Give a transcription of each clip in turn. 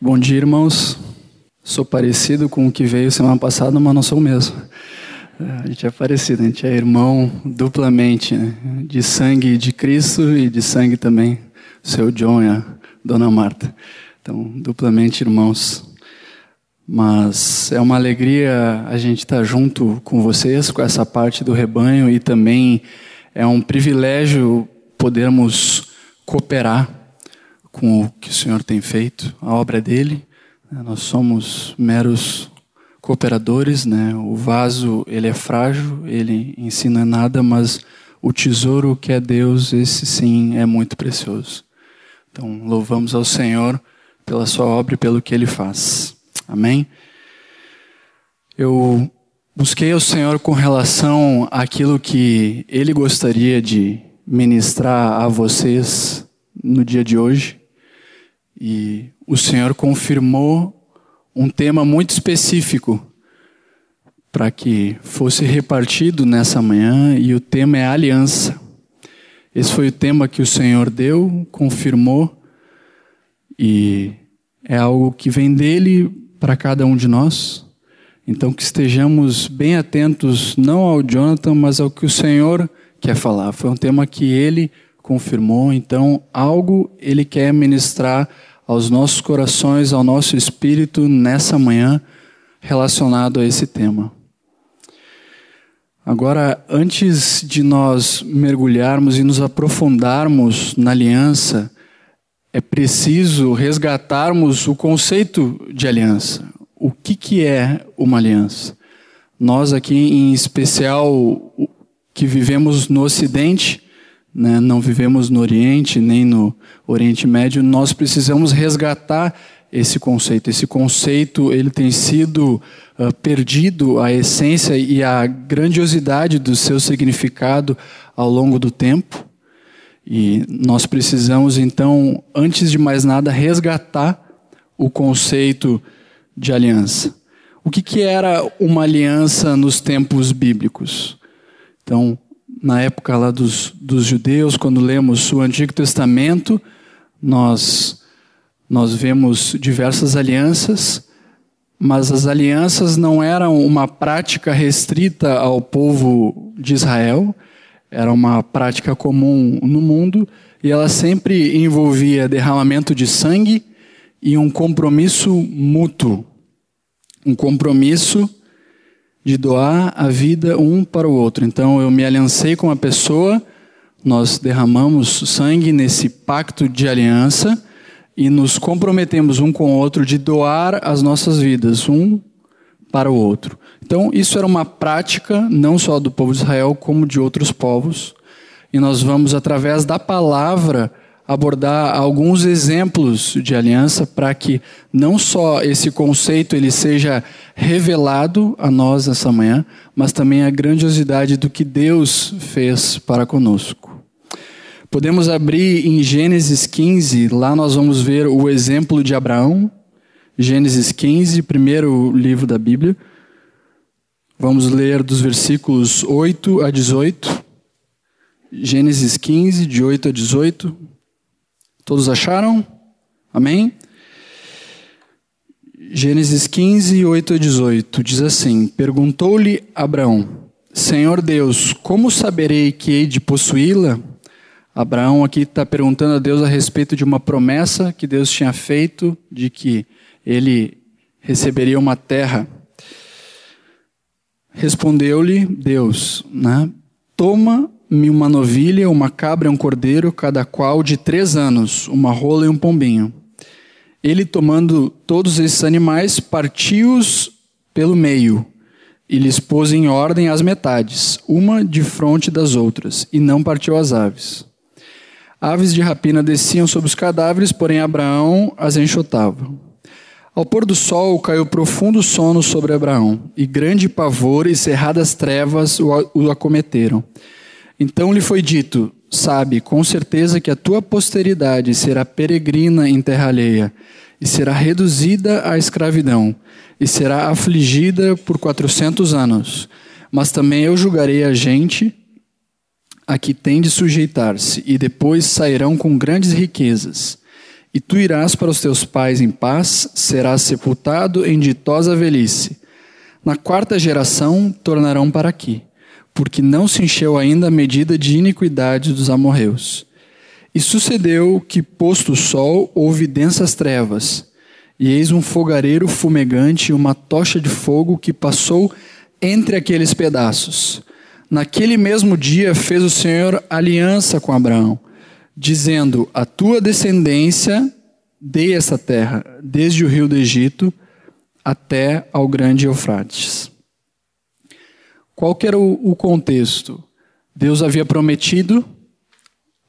Bom dia, irmãos. Sou parecido com o que veio semana passada, mas não sou o mesmo. A gente é parecido, a gente é irmão duplamente, né? de sangue de Cristo e de sangue também seu John e a Dona Marta. Então, duplamente irmãos. Mas é uma alegria a gente estar junto com vocês, com essa parte do rebanho, e também é um privilégio podermos cooperar com o que o Senhor tem feito, a obra dele. Nós somos meros cooperadores, né? O vaso, ele é frágil, ele ensina nada, mas o tesouro que é Deus, esse sim é muito precioso. Então, louvamos ao Senhor pela sua obra e pelo que ele faz. Amém? Eu busquei ao Senhor com relação àquilo que ele gostaria de ministrar a vocês no dia de hoje. E o Senhor confirmou um tema muito específico para que fosse repartido nessa manhã, e o tema é aliança. Esse foi o tema que o Senhor deu, confirmou, e é algo que vem dele para cada um de nós. Então, que estejamos bem atentos, não ao Jonathan, mas ao que o Senhor quer falar. Foi um tema que ele confirmou, então, algo ele quer ministrar aos nossos corações, ao nosso espírito nessa manhã relacionado a esse tema. Agora, antes de nós mergulharmos e nos aprofundarmos na aliança, é preciso resgatarmos o conceito de aliança. O que, que é uma aliança? Nós aqui, em especial, que vivemos no Ocidente, né, não vivemos no Oriente nem no Oriente Médio, nós precisamos resgatar esse conceito. Esse conceito ele tem sido uh, perdido a essência e a grandiosidade do seu significado ao longo do tempo. E nós precisamos então, antes de mais nada, resgatar o conceito de aliança. O que, que era uma aliança nos tempos bíblicos? Então, na época lá dos, dos judeus, quando lemos o Antigo Testamento, nós, nós vemos diversas alianças, mas as alianças não eram uma prática restrita ao povo de Israel, era uma prática comum no mundo e ela sempre envolvia derramamento de sangue e um compromisso mútuo. Um compromisso de doar a vida um para o outro. Então eu me aliancei com uma pessoa, nós derramamos sangue nesse pacto de aliança e nos comprometemos um com o outro de doar as nossas vidas um para o outro. Então isso era uma prática não só do povo de Israel como de outros povos. E nós vamos através da palavra abordar alguns exemplos de aliança para que não só esse conceito ele seja revelado a nós nessa manhã, mas também a grandiosidade do que Deus fez para conosco. Podemos abrir em Gênesis 15, lá nós vamos ver o exemplo de Abraão. Gênesis 15, primeiro livro da Bíblia. Vamos ler dos versículos 8 a 18. Gênesis 15, de 8 a 18. Todos acharam? Amém? Gênesis 15, 8 a 18 diz assim: Perguntou-lhe Abraão, Senhor Deus, como saberei que hei de possuí-la? Abraão aqui está perguntando a Deus a respeito de uma promessa que Deus tinha feito de que ele receberia uma terra. Respondeu-lhe Deus, né? Toma uma novilha, uma cabra e um cordeiro, cada qual de três anos, uma rola e um pombinho. Ele, tomando todos esses animais, partiu-os pelo meio e lhes pôs em ordem as metades, uma de frente das outras, e não partiu as aves. Aves de rapina desciam sobre os cadáveres, porém Abraão as enxotava. Ao pôr do sol caiu profundo sono sobre Abraão, e grande pavor e cerradas trevas o acometeram. Então lhe foi dito: Sabe com certeza que a tua posteridade será peregrina em terra alheia, e será reduzida à escravidão, e será afligida por quatrocentos anos. Mas também eu julgarei a gente a que tem de sujeitar-se, e depois sairão com grandes riquezas. E tu irás para os teus pais em paz, serás sepultado em ditosa velhice. Na quarta geração tornarão para aqui, porque não se encheu ainda a medida de iniquidade dos amorreus. E sucedeu que, posto o sol, houve densas trevas, e eis um fogareiro fumegante e uma tocha de fogo que passou entre aqueles pedaços. Naquele mesmo dia fez o Senhor aliança com Abraão dizendo: A tua descendência dei essa terra, desde o rio do Egito até ao grande Eufrates. Qual que era o, o contexto? Deus havia prometido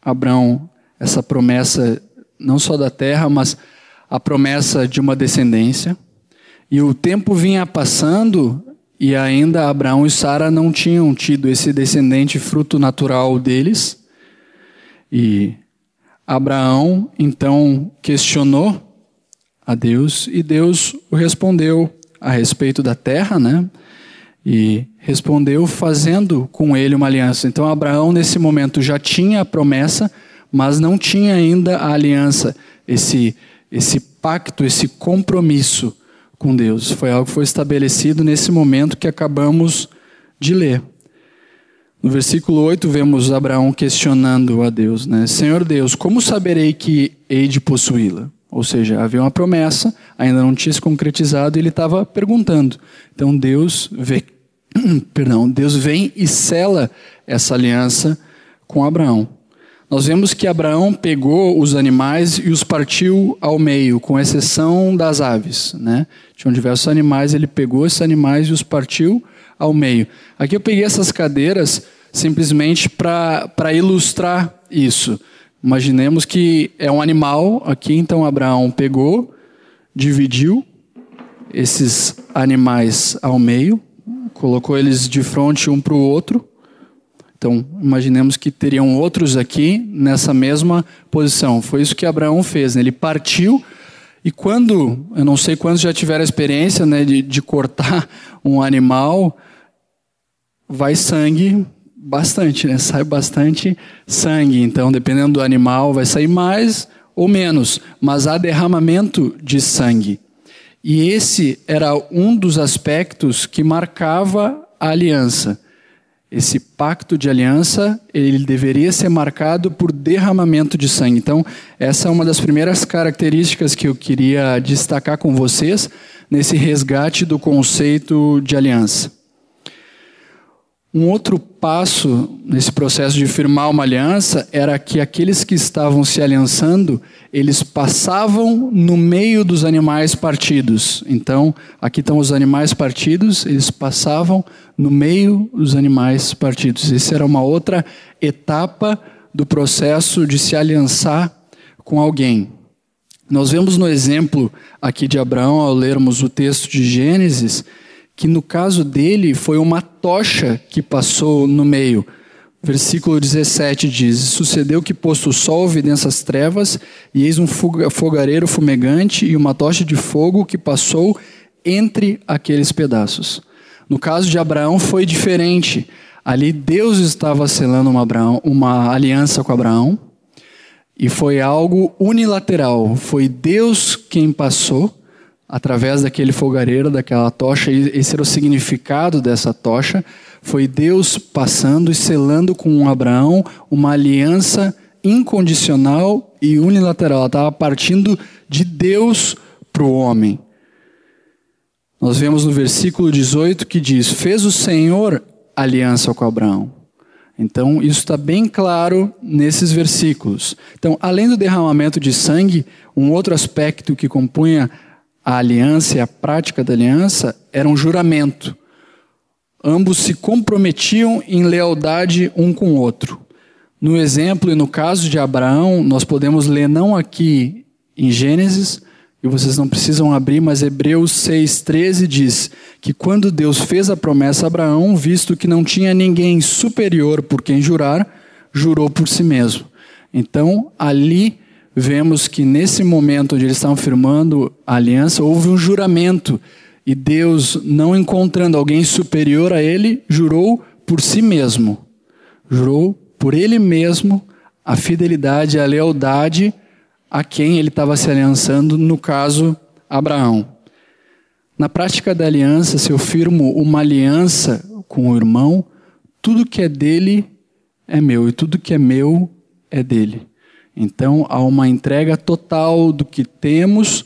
a Abraão essa promessa não só da terra, mas a promessa de uma descendência. E o tempo vinha passando e ainda Abraão e Sara não tinham tido esse descendente fruto natural deles. E Abraão então questionou a Deus e Deus o respondeu a respeito da terra, né? E respondeu fazendo com ele uma aliança. Então Abraão nesse momento já tinha a promessa, mas não tinha ainda a aliança, esse esse pacto, esse compromisso com Deus. Foi algo que foi estabelecido nesse momento que acabamos de ler. No versículo 8, vemos Abraão questionando a Deus, né? Senhor Deus, como saberei que hei de possuí-la? Ou seja, havia uma promessa, ainda não tinha se concretizado, e ele estava perguntando. Então Deus vê, perdão, Deus vem e sela essa aliança com Abraão. Nós vemos que Abraão pegou os animais e os partiu ao meio, com exceção das aves. Né? Tinham diversos animais, ele pegou esses animais e os partiu ao meio. Aqui eu peguei essas cadeiras simplesmente para ilustrar isso. Imaginemos que é um animal aqui, então Abraão pegou, dividiu esses animais ao meio, colocou eles de frente um para o outro. Então, imaginemos que teriam outros aqui nessa mesma posição. Foi isso que Abraão fez. Né? Ele partiu e quando, eu não sei quantos já tiveram a experiência né, de, de cortar um animal, vai sangue bastante, né? Sai bastante sangue. Então, dependendo do animal, vai sair mais ou menos, mas há derramamento de sangue. E esse era um dos aspectos que marcava a aliança. Esse pacto de aliança, ele deveria ser marcado por derramamento de sangue. Então, essa é uma das primeiras características que eu queria destacar com vocês nesse resgate do conceito de aliança. Um outro passo nesse processo de firmar uma aliança era que aqueles que estavam se aliançando, eles passavam no meio dos animais partidos. Então, aqui estão os animais partidos, eles passavam no meio dos animais partidos. Essa era uma outra etapa do processo de se aliançar com alguém. Nós vemos no exemplo aqui de Abraão, ao lermos o texto de Gênesis, que no caso dele foi uma tocha que passou no meio. Versículo 17 diz: Sucedeu que, posto o sol, vi densas trevas, e eis um fogareiro fumegante e uma tocha de fogo que passou entre aqueles pedaços. No caso de Abraão foi diferente. Ali Deus estava selando uma, Abraão, uma aliança com Abraão, e foi algo unilateral. Foi Deus quem passou através daquele fogareiro, daquela tocha, esse era o significado dessa tocha, foi Deus passando e selando com Abraão uma aliança incondicional e unilateral. Ela estava partindo de Deus para o homem. Nós vemos no versículo 18 que diz: Fez o Senhor aliança com Abraão. Então, isso está bem claro nesses versículos. Então, além do derramamento de sangue, um outro aspecto que compunha a aliança e a prática da aliança era um juramento. Ambos se comprometiam em lealdade um com o outro. No exemplo e no caso de Abraão, nós podemos ler não aqui em Gênesis, e vocês não precisam abrir, mas Hebreus 6,13 diz que quando Deus fez a promessa a Abraão, visto que não tinha ninguém superior por quem jurar, jurou por si mesmo. Então, ali vemos que nesse momento onde eles estavam firmando a aliança, houve um juramento. E Deus, não encontrando alguém superior a ele, jurou por si mesmo. Jurou por ele mesmo a fidelidade, a lealdade a quem ele estava se aliançando, no caso, Abraão. Na prática da aliança, se eu firmo uma aliança com o irmão, tudo que é dele é meu e tudo que é meu é dele. Então há uma entrega total do que temos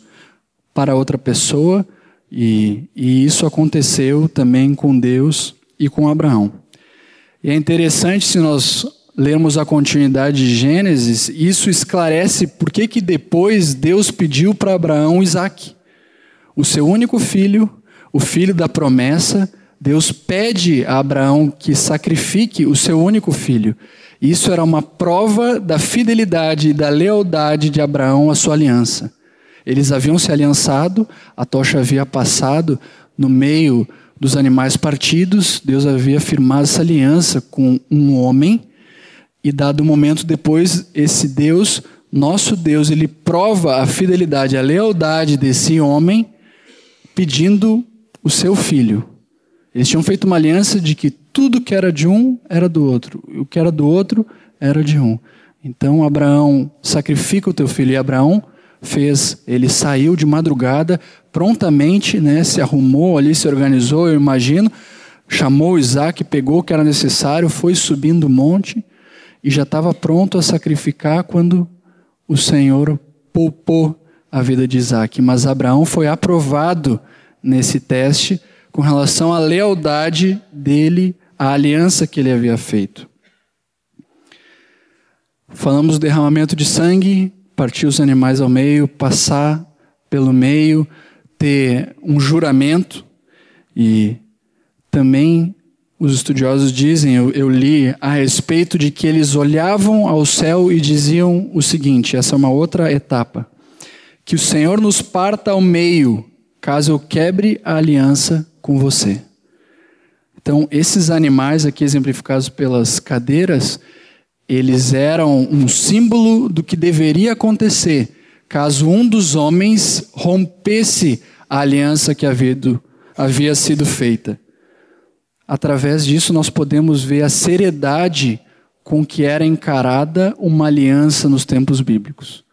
para outra pessoa, e, e isso aconteceu também com Deus e com Abraão. E é interessante se nós lermos a continuidade de Gênesis, isso esclarece por que, que depois Deus pediu para Abraão Isaac, o seu único filho, o filho da promessa. Deus pede a Abraão que sacrifique o seu único filho. Isso era uma prova da fidelidade e da lealdade de Abraão à sua aliança. Eles haviam se aliançado, a tocha havia passado no meio dos animais partidos, Deus havia firmado essa aliança com um homem, e dado um momento depois, esse Deus, nosso Deus, ele prova a fidelidade, a lealdade desse homem, pedindo o seu filho. Eles tinham feito uma aliança de que tudo que era de um era do outro, e o que era do outro era de um. Então Abraão sacrifica o teu filho, e Abraão fez, ele saiu de madrugada, prontamente, né, se arrumou ali, se organizou, eu imagino, chamou Isaac, pegou o que era necessário, foi subindo o monte e já estava pronto a sacrificar quando o Senhor poupou a vida de Isaac. Mas Abraão foi aprovado nesse teste com relação à lealdade dele à aliança que ele havia feito. Falamos do derramamento de sangue, partir os animais ao meio, passar pelo meio, ter um juramento e também os estudiosos dizem, eu, eu, li a respeito de que eles olhavam ao céu e diziam o seguinte: essa é uma outra etapa. Que o Senhor nos parta ao meio, caso eu quebre a aliança com você. Então, esses animais aqui exemplificados pelas cadeiras, eles eram um símbolo do que deveria acontecer caso um dos homens rompesse a aliança que havia sido feita. Através disso, nós podemos ver a seriedade com que era encarada uma aliança nos tempos bíblicos.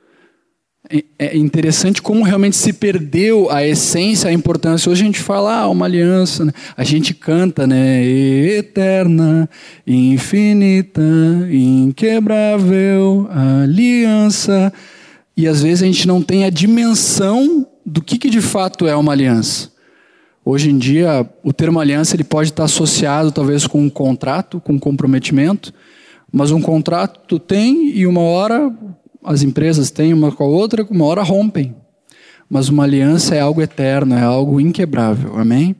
É, é interessante como realmente se perdeu a essência, a importância. Hoje a gente fala, ah, uma aliança, né? a gente canta, né? Eterna, infinita, inquebrável aliança. E às vezes a gente não tem a dimensão do que, que de fato é uma aliança. Hoje em dia, o termo aliança ele pode estar associado talvez com um contrato, com um comprometimento, mas um contrato tem e uma hora as empresas têm uma com a outra, uma hora rompem. Mas uma aliança é algo eterno, é algo inquebrável. Amém?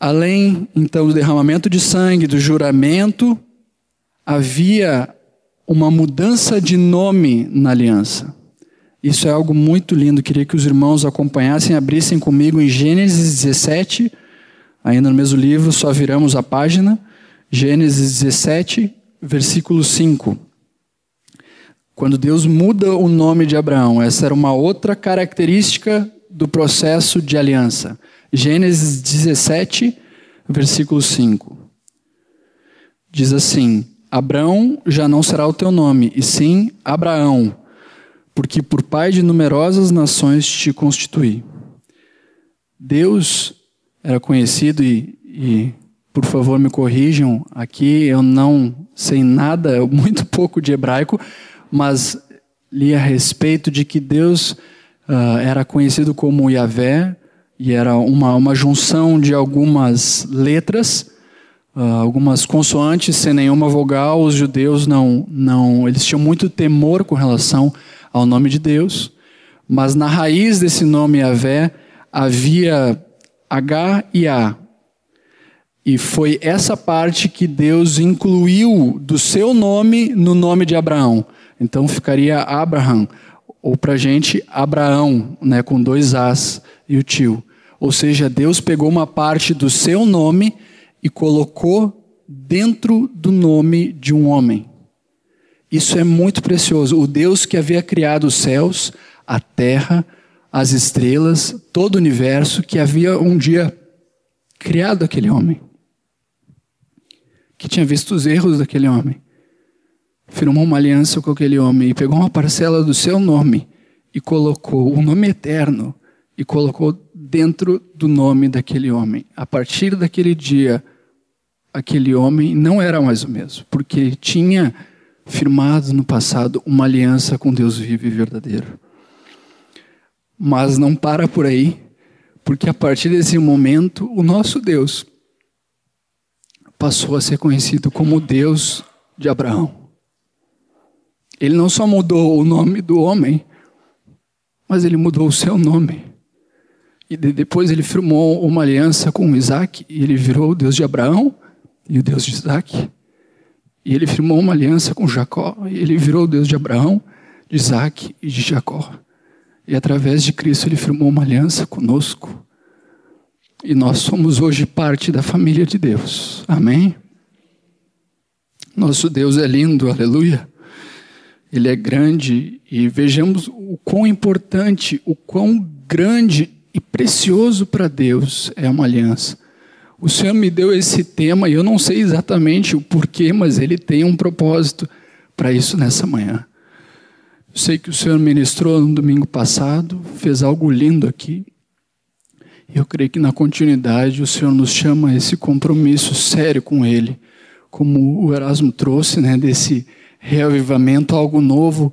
Além, então, do derramamento de sangue, do juramento, havia uma mudança de nome na aliança. Isso é algo muito lindo. Queria que os irmãos acompanhassem, abrissem comigo em Gênesis 17, ainda no mesmo livro, só viramos a página. Gênesis 17, versículo 5 quando Deus muda o nome de Abraão. Essa era uma outra característica do processo de aliança. Gênesis 17, versículo 5. Diz assim: Abraão já não será o teu nome, e sim Abraão, porque por pai de numerosas nações te constituí. Deus era conhecido e, e por favor me corrijam aqui, eu não sei nada, muito pouco de hebraico, mas li a respeito de que Deus uh, era conhecido como Yahvé, e era uma, uma junção de algumas letras, uh, algumas consoantes sem nenhuma vogal. Os judeus não, não, eles tinham muito temor com relação ao nome de Deus, mas na raiz desse nome Yahvé havia H e A. E foi essa parte que Deus incluiu do seu nome no nome de Abraão. Então ficaria Abraham, ou para a gente Abraão, né, com dois As e o tio. Ou seja, Deus pegou uma parte do seu nome e colocou dentro do nome de um homem. Isso é muito precioso. O Deus que havia criado os céus, a terra, as estrelas, todo o universo, que havia um dia criado aquele homem, que tinha visto os erros daquele homem firmou uma aliança com aquele homem e pegou uma parcela do seu nome e colocou o nome eterno e colocou dentro do nome daquele homem. A partir daquele dia, aquele homem não era mais o mesmo, porque tinha firmado no passado uma aliança com Deus vivo e verdadeiro. Mas não para por aí, porque a partir desse momento, o nosso Deus passou a ser conhecido como Deus de Abraão. Ele não só mudou o nome do homem, mas ele mudou o seu nome. E depois ele firmou uma aliança com Isaac, e ele virou o Deus de Abraão e o Deus de Isaac. E ele firmou uma aliança com Jacó, e ele virou o Deus de Abraão, de Isaac e de Jacó. E através de Cristo ele firmou uma aliança conosco. E nós somos hoje parte da família de Deus. Amém? Nosso Deus é lindo, aleluia. Ele é grande e vejamos o quão importante, o quão grande e precioso para Deus é uma aliança. O Senhor me deu esse tema e eu não sei exatamente o porquê, mas Ele tem um propósito para isso nessa manhã. Eu sei que o Senhor ministrou no domingo passado, fez algo lindo aqui. Eu creio que na continuidade o Senhor nos chama a esse compromisso sério com Ele, como o Erasmo trouxe, né, desse reavivamento, algo novo.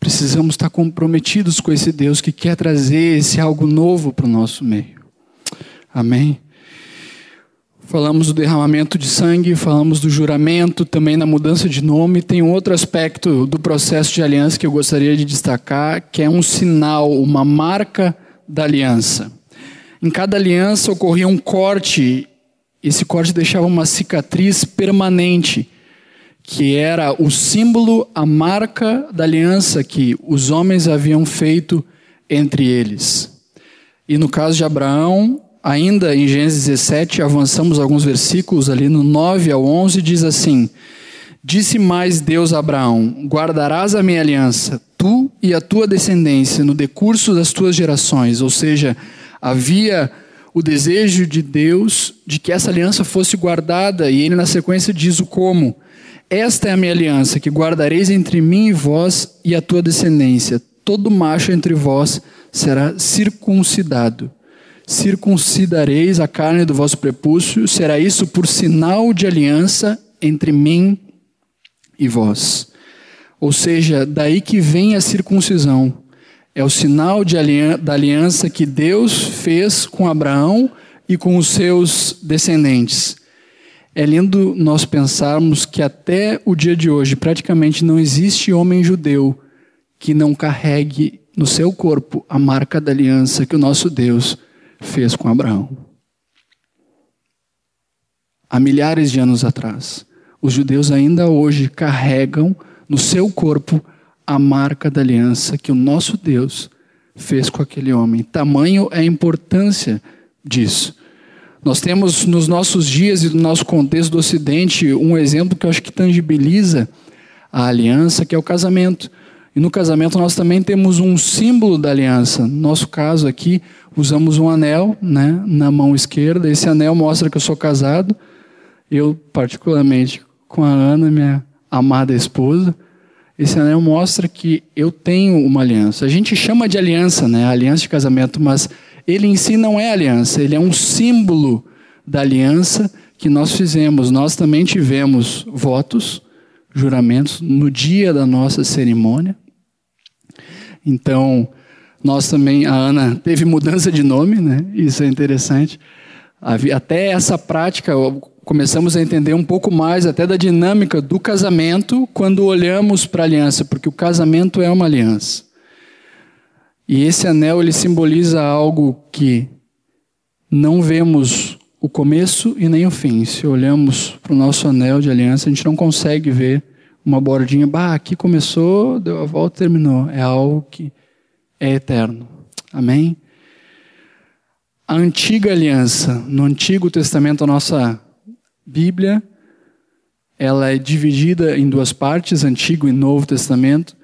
Precisamos estar comprometidos com esse Deus que quer trazer esse algo novo para o nosso meio. Amém? Falamos do derramamento de sangue, falamos do juramento, também na mudança de nome. Tem um outro aspecto do processo de aliança que eu gostaria de destacar, que é um sinal, uma marca da aliança. Em cada aliança ocorria um corte, esse corte deixava uma cicatriz permanente, que era o símbolo, a marca da aliança que os homens haviam feito entre eles. E no caso de Abraão, ainda em Gênesis 17, avançamos alguns versículos ali no 9 ao 11, diz assim: Disse mais Deus a Abraão: Guardarás a minha aliança, tu e a tua descendência, no decurso das tuas gerações. Ou seja, havia o desejo de Deus de que essa aliança fosse guardada, e ele na sequência diz o como. Esta é a minha aliança, que guardareis entre mim e vós e a tua descendência. Todo macho entre vós será circuncidado circuncidareis a carne do vosso prepúcio, será isso por sinal de aliança entre mim e vós. Ou seja, daí que vem a circuncisão. É o sinal da aliança que Deus fez com Abraão e com os seus descendentes. É lindo nós pensarmos que até o dia de hoje praticamente não existe homem judeu que não carregue no seu corpo a marca da aliança que o nosso Deus fez com Abraão. Há milhares de anos atrás, os judeus ainda hoje carregam no seu corpo a marca da aliança que o nosso Deus fez com aquele homem. Tamanho é a importância disso. Nós temos nos nossos dias e no nosso contexto do Ocidente um exemplo que eu acho que tangibiliza a aliança, que é o casamento. E no casamento nós também temos um símbolo da aliança. No nosso caso aqui, usamos um anel né, na mão esquerda. Esse anel mostra que eu sou casado. Eu, particularmente, com a Ana, minha amada esposa. Esse anel mostra que eu tenho uma aliança. A gente chama de aliança, né? Aliança de casamento, mas ele em si não é aliança. Ele é um símbolo da aliança que nós fizemos. Nós também tivemos votos, juramentos no dia da nossa cerimônia. Então, nós também, a Ana teve mudança de nome, né? Isso é interessante. Até essa prática, começamos a entender um pouco mais até da dinâmica do casamento quando olhamos para a aliança, porque o casamento é uma aliança. E esse anel ele simboliza algo que não vemos o começo e nem o fim. Se olhamos para o nosso anel de aliança, a gente não consegue ver uma bordinha, bah, aqui começou, deu a volta terminou. É algo que é eterno. Amém? A antiga aliança, no Antigo Testamento, a nossa Bíblia, ela é dividida em duas partes, Antigo e Novo Testamento.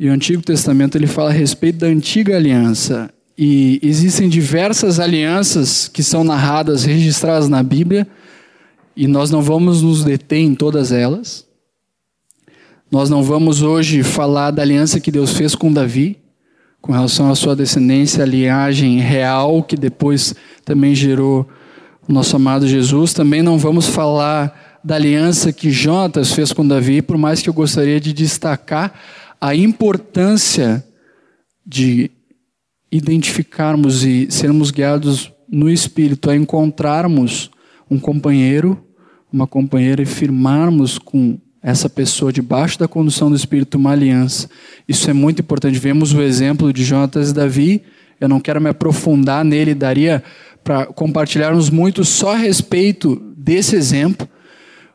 E o Antigo Testamento ele fala a respeito da antiga aliança. E existem diversas alianças que são narradas, registradas na Bíblia, e nós não vamos nos deter em todas elas. Nós não vamos hoje falar da aliança que Deus fez com Davi, com relação à sua descendência, a linhagem real que depois também gerou o nosso amado Jesus. Também não vamos falar da aliança que Jonatas fez com Davi, por mais que eu gostaria de destacar a importância de identificarmos e sermos guiados no Espírito a encontrarmos um companheiro, uma companheira e firmarmos com essa pessoa debaixo da condução do Espírito uma aliança. Isso é muito importante. Vemos o exemplo de Jonatas e Davi. Eu não quero me aprofundar nele, daria para compartilharmos muito só a respeito desse exemplo,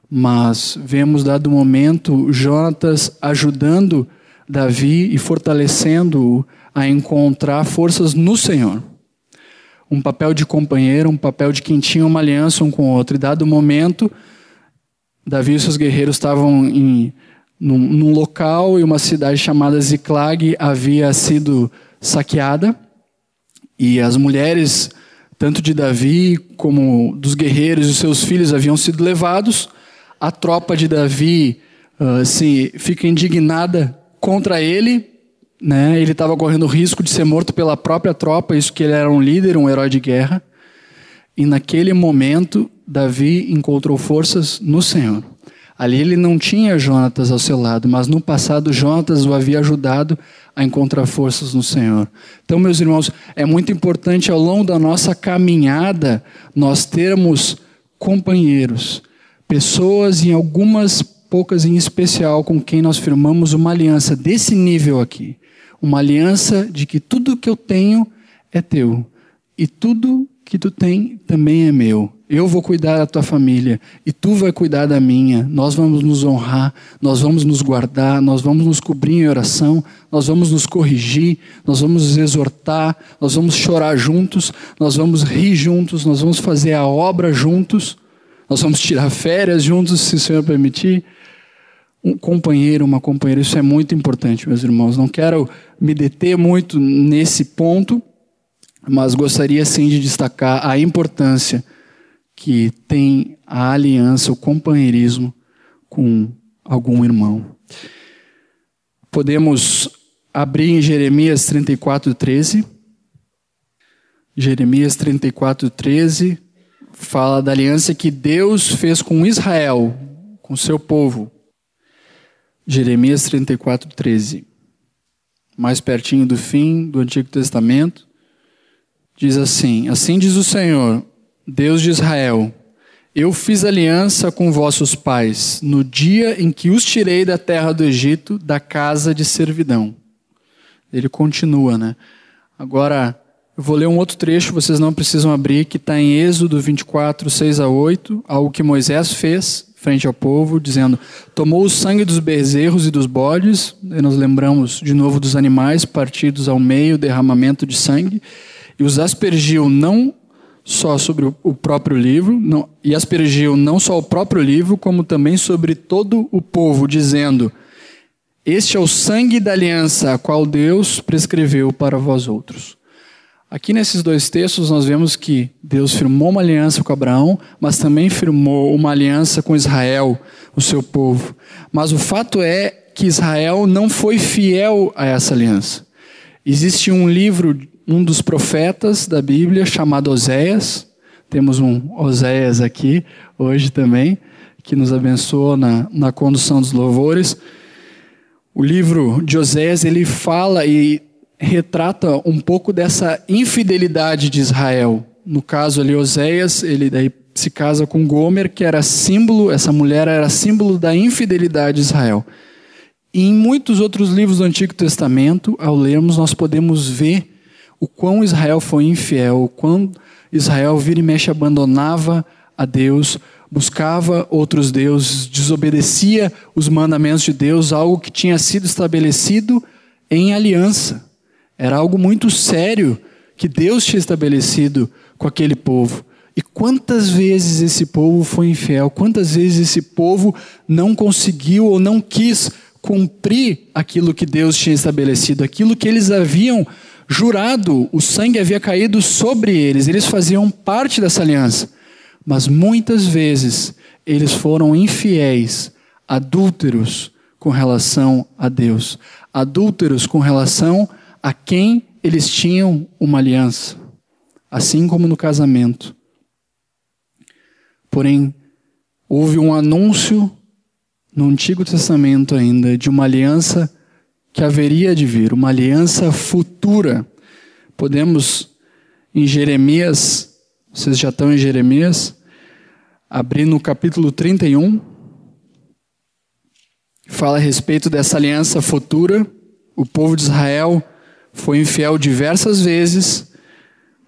mas vemos dado momento Jonatas ajudando Davi e fortalecendo-o a encontrar forças no Senhor. Um papel de companheiro, um papel de quem tinha uma aliança um com o outro. E dado momento, Davi e seus guerreiros estavam em, num, num local e uma cidade chamada Ziklag havia sido saqueada e as mulheres, tanto de Davi como dos guerreiros e seus filhos, haviam sido levados. A tropa de Davi uh, se fica indignada contra ele, né? Ele estava correndo o risco de ser morto pela própria tropa, isso que ele era um líder, um herói de guerra. E naquele momento, Davi encontrou forças no Senhor. Ali ele não tinha Jonatas ao seu lado, mas no passado Jonatas o havia ajudado a encontrar forças no Senhor. Então, meus irmãos, é muito importante ao longo da nossa caminhada nós termos companheiros, pessoas em algumas poucas em especial com quem nós firmamos uma aliança desse nível aqui. Uma aliança de que tudo que eu tenho é teu e tudo que tu tem também é meu. Eu vou cuidar da tua família e tu vai cuidar da minha. Nós vamos nos honrar, nós vamos nos guardar, nós vamos nos cobrir em oração, nós vamos nos corrigir, nós vamos nos exortar, nós vamos chorar juntos, nós vamos rir juntos, nós vamos fazer a obra juntos, nós vamos tirar férias juntos, se o Senhor permitir. Um companheiro, uma companheira, isso é muito importante, meus irmãos. Não quero me deter muito nesse ponto mas gostaria sim de destacar a importância que tem a aliança, o companheirismo com algum irmão. Podemos abrir em Jeremias 34, 13. Jeremias 34, 13 fala da aliança que Deus fez com Israel, com seu povo. Jeremias 34, 13. Mais pertinho do fim do Antigo Testamento diz assim: Assim diz o Senhor, Deus de Israel: Eu fiz aliança com vossos pais no dia em que os tirei da terra do Egito, da casa de servidão. Ele continua, né? Agora, eu vou ler um outro trecho, vocês não precisam abrir, que está em Êxodo 24, 6 a 8, algo que Moisés fez frente ao povo, dizendo: Tomou o sangue dos bezerros e dos bodes, e nós lembramos de novo dos animais partidos ao meio, derramamento de sangue e os aspergiu não só sobre o próprio livro, não, e aspergiu não só o próprio livro, como também sobre todo o povo, dizendo: Este é o sangue da aliança, a qual Deus prescreveu para vós outros. Aqui nesses dois textos nós vemos que Deus firmou uma aliança com Abraão, mas também firmou uma aliança com Israel, o seu povo. Mas o fato é que Israel não foi fiel a essa aliança. Existe um livro um dos profetas da Bíblia chamado Oséias. Temos um Oséias aqui hoje também, que nos abençoou na, na condução dos louvores. O livro de Oséias, ele fala e retrata um pouco dessa infidelidade de Israel. No caso ali, Oséias, ele daí se casa com Gomer, que era símbolo, essa mulher era símbolo da infidelidade de Israel. E em muitos outros livros do Antigo Testamento, ao lermos, nós podemos ver o quão Israel foi infiel, o quão Israel vira e mexe abandonava a Deus, buscava outros deuses, desobedecia os mandamentos de Deus, algo que tinha sido estabelecido em aliança. Era algo muito sério que Deus tinha estabelecido com aquele povo. E quantas vezes esse povo foi infiel, quantas vezes esse povo não conseguiu ou não quis cumprir aquilo que Deus tinha estabelecido, aquilo que eles haviam jurado, o sangue havia caído sobre eles, eles faziam parte dessa aliança. Mas muitas vezes eles foram infiéis, adúlteros com relação a Deus, adúlteros com relação a quem eles tinham uma aliança, assim como no casamento. Porém, houve um anúncio no Antigo Testamento ainda de uma aliança que haveria de vir, uma aliança futura. Podemos, em Jeremias, vocês já estão em Jeremias, abrir no capítulo 31, fala a respeito dessa aliança futura. O povo de Israel foi infiel diversas vezes,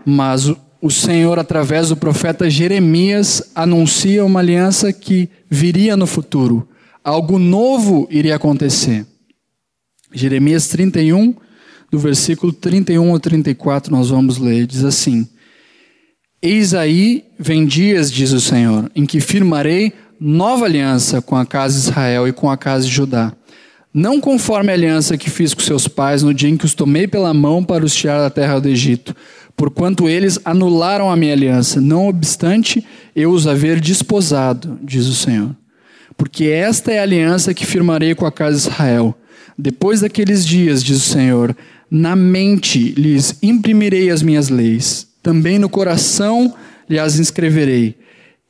mas o Senhor, através do profeta Jeremias, anuncia uma aliança que viria no futuro. Algo novo iria acontecer. Jeremias 31, do versículo 31 ao 34, nós vamos ler, diz assim: Eis aí vem dias, diz o Senhor, em que firmarei nova aliança com a casa de Israel e com a casa de Judá. Não conforme a aliança que fiz com seus pais no dia em que os tomei pela mão para os tirar da terra do Egito, porquanto eles anularam a minha aliança, não obstante eu os haver desposado, diz o Senhor. Porque esta é a aliança que firmarei com a casa de Israel depois daqueles dias, diz o Senhor, na mente lhes imprimirei as minhas leis, também no coração lhes inscreverei.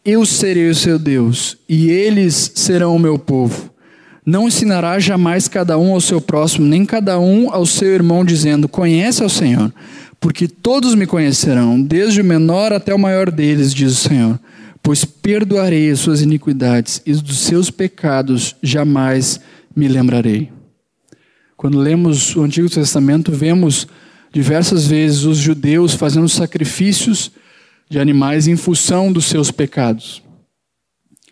Eu serei o seu Deus, e eles serão o meu povo. Não ensinará jamais cada um ao seu próximo, nem cada um ao seu irmão, dizendo: Conhece ao Senhor, porque todos me conhecerão, desde o menor até o maior deles, diz o Senhor. Pois perdoarei as suas iniquidades, e dos seus pecados jamais me lembrarei. Quando lemos o Antigo Testamento, vemos diversas vezes os judeus fazendo sacrifícios de animais em função dos seus pecados.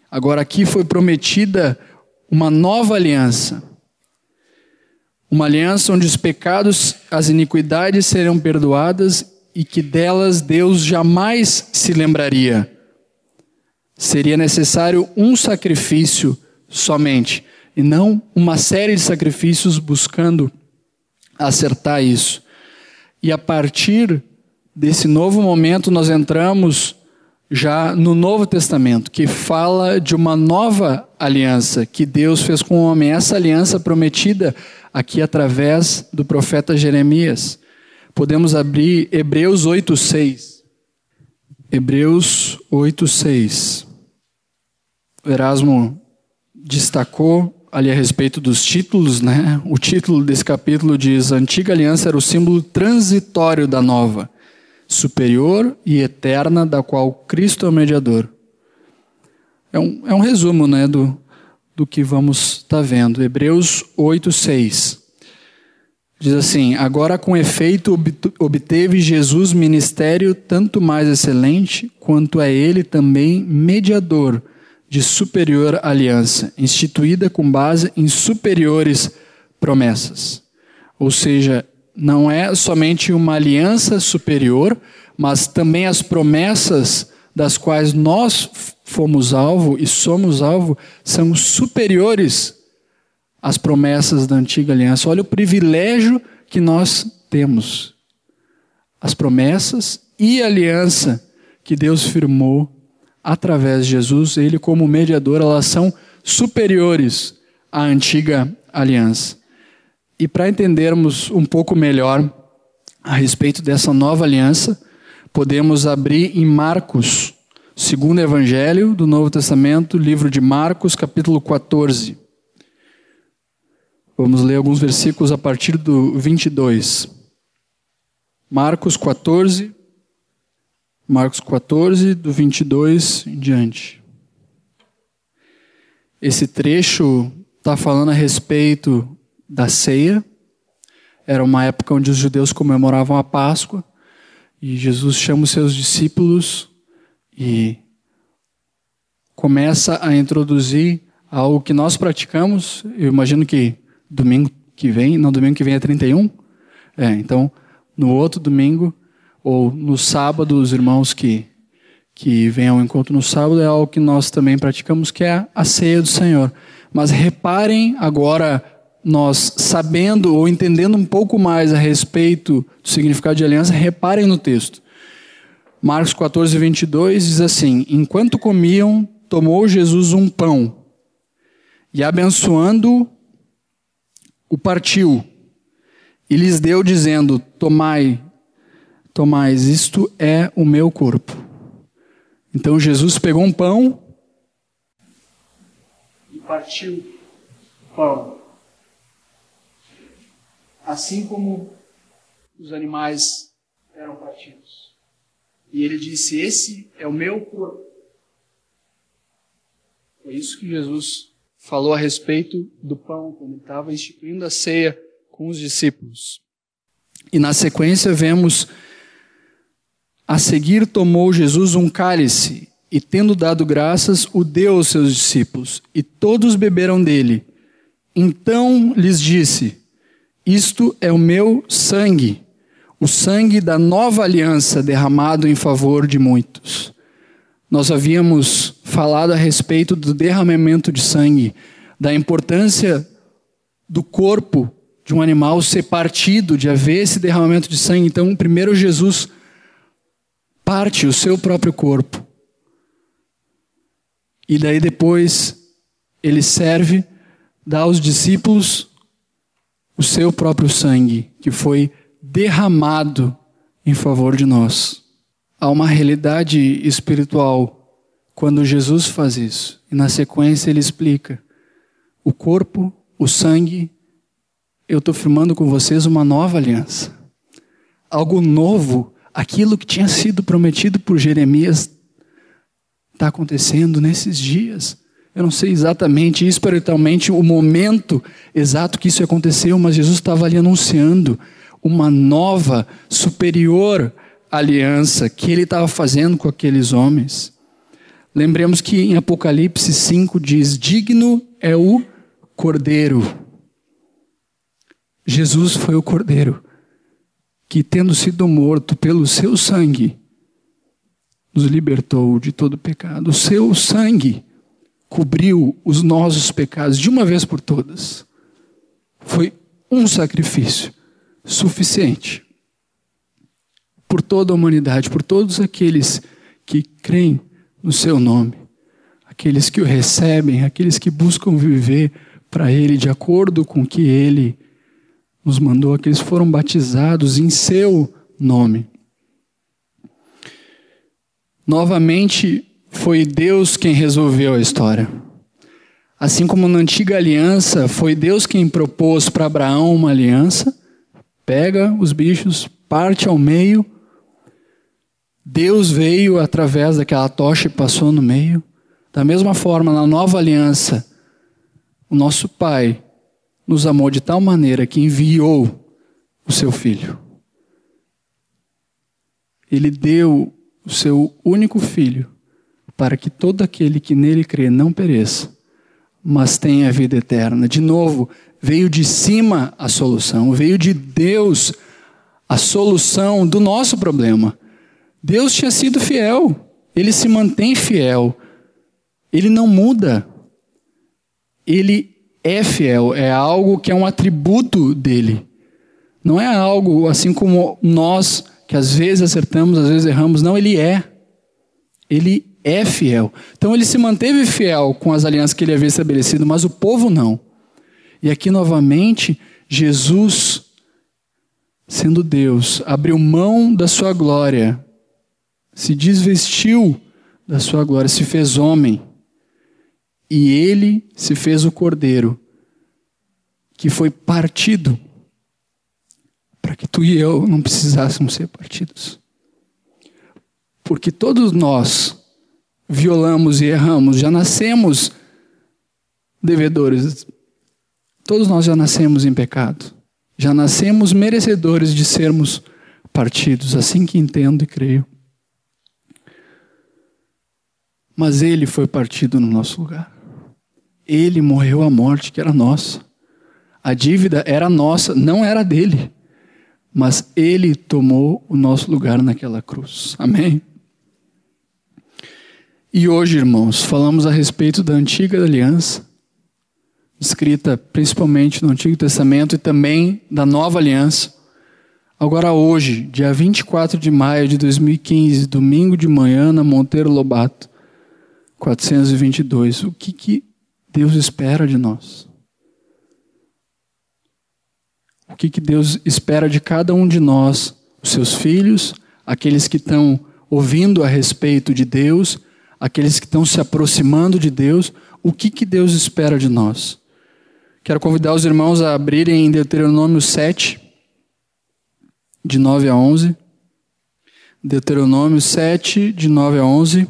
Agora, aqui foi prometida uma nova aliança. Uma aliança onde os pecados, as iniquidades serão perdoadas e que delas Deus jamais se lembraria. Seria necessário um sacrifício somente e não uma série de sacrifícios buscando acertar isso. E a partir desse novo momento, nós entramos já no Novo Testamento, que fala de uma nova aliança que Deus fez com o homem. Essa aliança prometida aqui através do profeta Jeremias. Podemos abrir Hebreus 8:6. Hebreus 8:6. O Erasmo destacou ali a respeito dos títulos, né? O título desse capítulo diz: Antiga Aliança era o símbolo transitório da nova, superior e eterna, da qual Cristo é o mediador. É um, é um resumo, né, do, do que vamos estar tá vendo. Hebreus 8, 6. Diz assim: Agora com efeito obteve Jesus ministério tanto mais excelente, quanto é ele também mediador de superior aliança, instituída com base em superiores promessas. Ou seja, não é somente uma aliança superior, mas também as promessas das quais nós fomos alvo e somos alvo são superiores às promessas da antiga aliança. Olha o privilégio que nós temos. As promessas e a aliança que Deus firmou através de Jesus, ele como mediador, elas são superiores à antiga aliança. E para entendermos um pouco melhor a respeito dessa nova aliança, podemos abrir em Marcos, segundo evangelho do Novo Testamento, livro de Marcos, capítulo 14. Vamos ler alguns versículos a partir do 22. Marcos 14, Marcos 14, do 22 em diante. Esse trecho está falando a respeito da ceia. Era uma época onde os judeus comemoravam a Páscoa. E Jesus chama os seus discípulos e começa a introduzir algo que nós praticamos. Eu imagino que domingo que vem, não, domingo que vem é 31. É, então, no outro domingo, ou no sábado, os irmãos que, que vêm ao encontro no sábado, é algo que nós também praticamos, que é a ceia do Senhor. Mas reparem agora, nós sabendo ou entendendo um pouco mais a respeito do significado de aliança, reparem no texto. Marcos 14, 22 diz assim: Enquanto comiam, tomou Jesus um pão e, abençoando, o partiu e lhes deu, dizendo: Tomai, tomais, isto é o meu corpo. Então Jesus pegou um pão e partiu o pão. Assim como os animais eram partidos. E ele disse: Esse é o meu corpo. Foi isso que Jesus falou a respeito do pão, quando estava instituindo a ceia com os discípulos. E na sequência vemos a seguir tomou Jesus um cálice e tendo dado graças, o deu aos seus discípulos, e todos beberam dele. Então lhes disse: Isto é o meu sangue, o sangue da nova aliança derramado em favor de muitos. Nós havíamos falado a respeito do derramamento de sangue, da importância do corpo de um animal ser partido, de haver esse derramamento de sangue. Então, primeiro Jesus parte o seu próprio corpo. E daí depois ele serve, dá aos discípulos o seu próprio sangue, que foi derramado em favor de nós. Há uma realidade espiritual quando Jesus faz isso. E na sequência ele explica: o corpo, o sangue eu estou firmando com vocês uma nova aliança. Algo novo, aquilo que tinha sido prometido por Jeremias está acontecendo nesses dias. Eu não sei exatamente, espiritualmente, o momento exato que isso aconteceu, mas Jesus estava ali anunciando uma nova, superior aliança que ele estava fazendo com aqueles homens. Lembremos que em Apocalipse 5 diz: Digno é o Cordeiro Jesus foi o Cordeiro que, tendo sido morto pelo seu sangue, nos libertou de todo pecado. O seu sangue cobriu os nossos pecados de uma vez por todas. Foi um sacrifício suficiente por toda a humanidade, por todos aqueles que creem no seu nome, aqueles que o recebem, aqueles que buscam viver para Ele de acordo com o que Ele nos mandou aqueles que foram batizados em seu nome. Novamente, foi Deus quem resolveu a história. Assim como na antiga aliança, foi Deus quem propôs para Abraão uma aliança, pega os bichos, parte ao meio. Deus veio através daquela tocha e passou no meio. Da mesma forma, na nova aliança, o nosso Pai nos amou de tal maneira que enviou o seu filho. Ele deu o seu único filho para que todo aquele que nele crê não pereça, mas tenha vida eterna. De novo, veio de cima a solução, veio de Deus a solução do nosso problema. Deus tinha sido fiel, ele se mantém fiel, ele não muda. Ele é fiel, é algo que é um atributo dele. Não é algo assim como nós, que às vezes acertamos, às vezes erramos. Não, ele é. Ele é fiel. Então ele se manteve fiel com as alianças que ele havia estabelecido, mas o povo não. E aqui novamente, Jesus, sendo Deus, abriu mão da sua glória, se desvestiu da sua glória, se fez homem e ele se fez o cordeiro que foi partido para que tu e eu não precisássemos ser partidos. Porque todos nós violamos e erramos, já nascemos devedores. Todos nós já nascemos em pecado. Já nascemos merecedores de sermos partidos, assim que entendo e creio. Mas ele foi partido no nosso lugar. Ele morreu a morte que era nossa. A dívida era nossa, não era dele. Mas ele tomou o nosso lugar naquela cruz. Amém? E hoje, irmãos, falamos a respeito da antiga aliança, escrita principalmente no Antigo Testamento e também da nova aliança. Agora, hoje, dia 24 de maio de 2015, domingo de manhã, na Monteiro Lobato, 422, o que, que Deus espera de nós. O que, que Deus espera de cada um de nós, os seus filhos, aqueles que estão ouvindo a respeito de Deus, aqueles que estão se aproximando de Deus, o que, que Deus espera de nós? Quero convidar os irmãos a abrirem em Deuteronômio 7, de 9 a 11. Deuteronômio 7, de 9 a 11.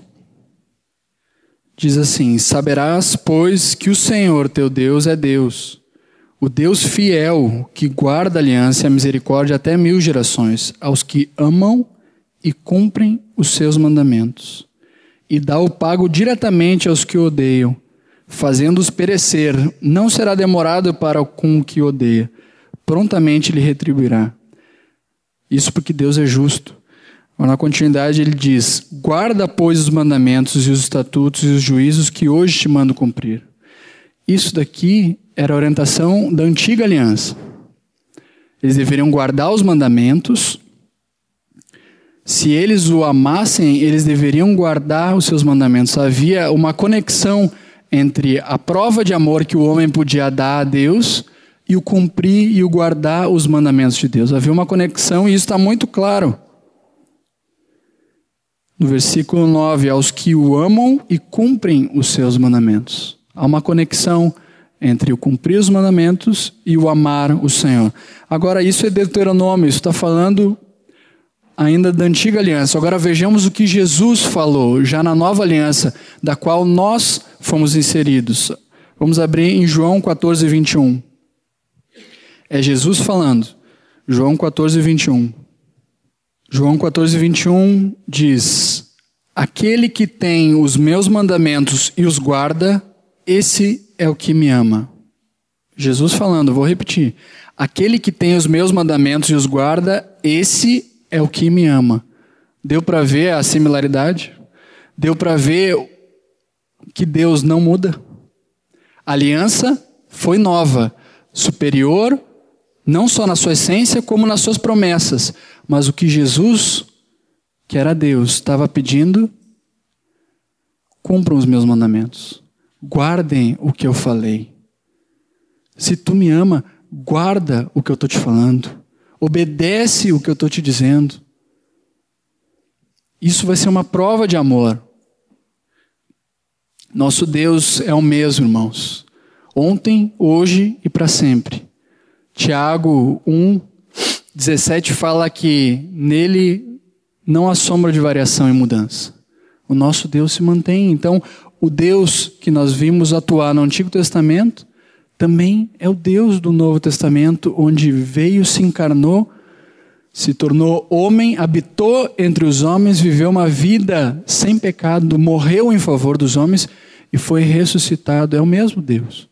Diz assim: Saberás, pois, que o Senhor teu Deus é Deus, o Deus fiel, que guarda a aliança e a misericórdia até mil gerações, aos que amam e cumprem os seus mandamentos, e dá o pago diretamente aos que odeiam, fazendo-os perecer. Não será demorado para com o que odeia, prontamente lhe retribuirá. Isso porque Deus é justo. Na continuidade, ele diz: Guarda, pois, os mandamentos e os estatutos e os juízos que hoje te mando cumprir. Isso daqui era a orientação da antiga aliança. Eles deveriam guardar os mandamentos. Se eles o amassem, eles deveriam guardar os seus mandamentos. Havia uma conexão entre a prova de amor que o homem podia dar a Deus e o cumprir e o guardar os mandamentos de Deus. Havia uma conexão e isso está muito claro. No versículo 9, aos que o amam e cumprem os seus mandamentos. Há uma conexão entre o cumprir os mandamentos e o amar o Senhor. Agora, isso é Deuteronômio, isso está falando ainda da antiga aliança. Agora vejamos o que Jesus falou, já na nova aliança, da qual nós fomos inseridos. Vamos abrir em João 14, 21. É Jesus falando. João 14, 21. João 14, 21 diz: Aquele que tem os meus mandamentos e os guarda, esse é o que me ama. Jesus falando, vou repetir. Aquele que tem os meus mandamentos e os guarda, esse é o que me ama. Deu para ver a similaridade? Deu para ver que Deus não muda? A aliança foi nova, superior, não só na sua essência, como nas suas promessas. Mas o que Jesus, que era Deus, estava pedindo, cumpram os meus mandamentos. Guardem o que eu falei. Se tu me ama, guarda o que eu estou te falando. Obedece o que eu estou te dizendo. Isso vai ser uma prova de amor. Nosso Deus é o mesmo, irmãos. Ontem, hoje e para sempre. Tiago 1, 17 fala que nele não há sombra de variação e mudança. O nosso Deus se mantém. Então, o Deus que nós vimos atuar no Antigo Testamento também é o Deus do Novo Testamento, onde veio, se encarnou, se tornou homem, habitou entre os homens, viveu uma vida sem pecado, morreu em favor dos homens e foi ressuscitado. É o mesmo Deus.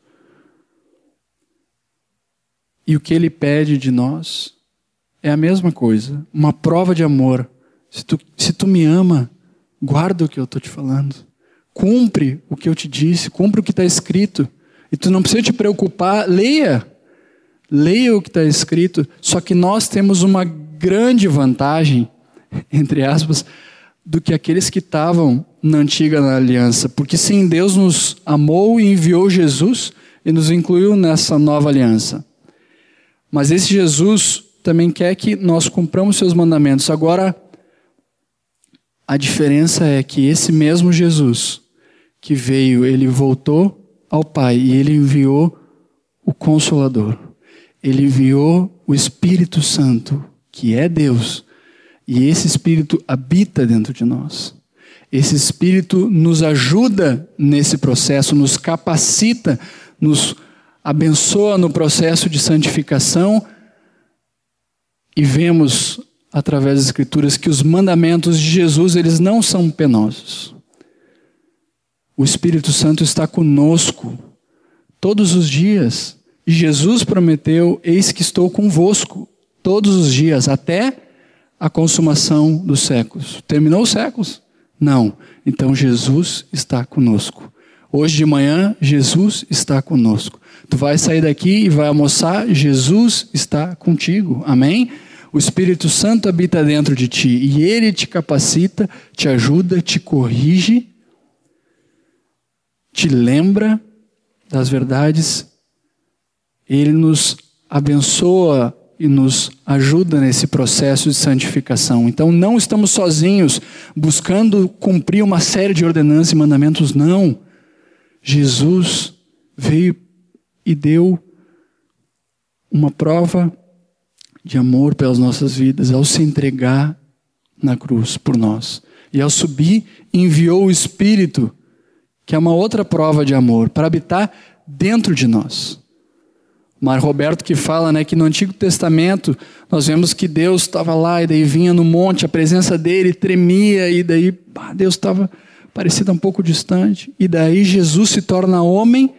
E o que ele pede de nós é a mesma coisa, uma prova de amor. Se tu, se tu me ama, guarda o que eu estou te falando. Cumpre o que eu te disse, cumpre o que está escrito. E tu não precisa te preocupar, leia. Leia o que está escrito. Só que nós temos uma grande vantagem, entre aspas, do que aqueles que estavam na antiga aliança. Porque sim, Deus nos amou e enviou Jesus e nos incluiu nessa nova aliança. Mas esse Jesus também quer que nós cumpramos seus mandamentos. Agora, a diferença é que esse mesmo Jesus que veio, ele voltou ao Pai e ele enviou o Consolador. Ele enviou o Espírito Santo, que é Deus, e esse Espírito habita dentro de nós. Esse Espírito nos ajuda nesse processo, nos capacita, nos abençoa no processo de santificação e vemos através das escrituras que os mandamentos de Jesus eles não são penosos. O Espírito Santo está conosco todos os dias. Jesus prometeu: Eis que estou convosco todos os dias, até a consumação dos séculos. Terminou os séculos? Não. Então Jesus está conosco. Hoje de manhã, Jesus está conosco. Tu vai sair daqui e vai almoçar, Jesus está contigo. Amém? O Espírito Santo habita dentro de ti e ele te capacita, te ajuda, te corrige, te lembra das verdades. Ele nos abençoa e nos ajuda nesse processo de santificação. Então não estamos sozinhos buscando cumprir uma série de ordenanças e mandamentos, não. Jesus veio e deu uma prova de amor pelas nossas vidas ao se entregar na cruz por nós. E ao subir, enviou o Espírito, que é uma outra prova de amor, para habitar dentro de nós. Mar Roberto que fala né, que no Antigo Testamento nós vemos que Deus estava lá e daí vinha no monte, a presença dele tremia e daí Deus estava parecido um pouco distante. E daí Jesus se torna homem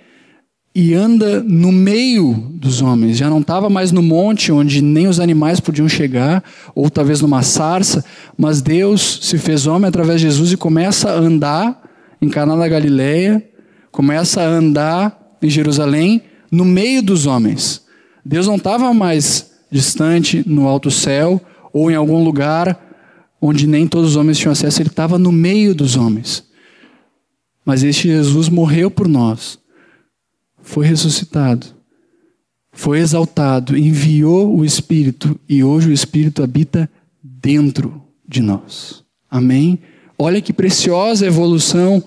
e anda no meio dos homens. Já não estava mais no monte onde nem os animais podiam chegar, ou talvez numa sarça, mas Deus se fez homem através de Jesus e começa a andar em Caná da Galileia, começa a andar em Jerusalém no meio dos homens. Deus não estava mais distante no alto céu ou em algum lugar onde nem todos os homens tinham acesso, ele estava no meio dos homens. Mas este Jesus morreu por nós, foi ressuscitado, foi exaltado, enviou o Espírito e hoje o Espírito habita dentro de nós. Amém? Olha que preciosa evolução